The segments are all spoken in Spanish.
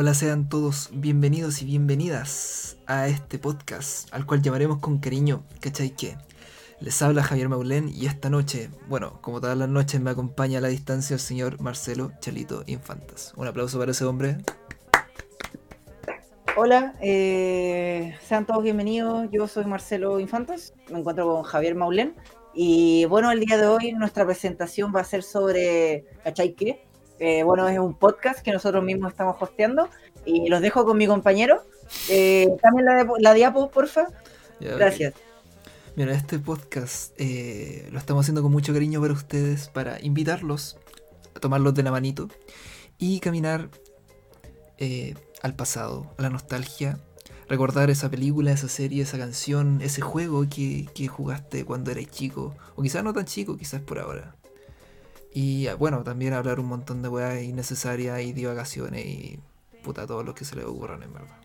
Hola, sean todos bienvenidos y bienvenidas a este podcast, al cual llamaremos con cariño, ¿cachai qué? Les habla Javier Maulén y esta noche, bueno, como todas las noches, me acompaña a la distancia el señor Marcelo Chalito Infantas. Un aplauso para ese hombre. Hola, eh, sean todos bienvenidos. Yo soy Marcelo Infantas, me encuentro con Javier Maulén. Y bueno, el día de hoy nuestra presentación va a ser sobre ¿Cachai qué? Eh, bueno, es un podcast que nosotros mismos estamos hosteando y los dejo con mi compañero. Eh, también la, la diapo, porfa. Ya, Gracias. Mira, este podcast eh, lo estamos haciendo con mucho cariño para ustedes, para invitarlos a tomarlos de la manito y caminar eh, al pasado, a la nostalgia, recordar esa película, esa serie, esa canción, ese juego que, que jugaste cuando eras chico, o quizás no tan chico, quizás por ahora. Y ah, bueno, también hablar un montón de weas innecesarias y divagaciones y puta, todo lo que se les ocurran en verdad.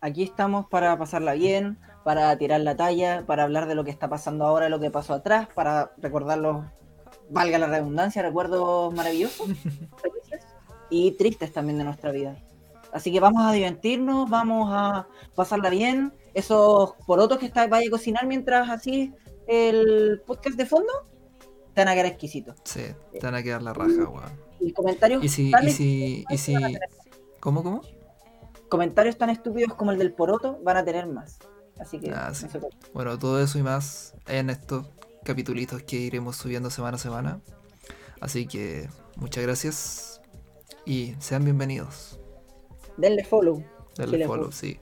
Aquí estamos para pasarla bien, para tirar la talla, para hablar de lo que está pasando ahora, lo que pasó atrás, para recordar los, valga la redundancia, recuerdos maravillosos, y tristes también de nuestra vida. Así que vamos a divertirnos, vamos a pasarla bien. Esos porotos que está, vaya a cocinar mientras así el podcast de fondo, te van a quedar exquisitos. Sí, te van a quedar la raja, weón. Y comentarios, Y si, tan y si, y si, ¿cómo, cómo? comentarios tan estúpidos como el del poroto van a tener más. Así que Ah, sí. Bueno, todo eso y más en estos capitulitos que iremos subiendo semana a semana. Así que muchas gracias y sean bienvenidos. denle follow. Denle follow, sí.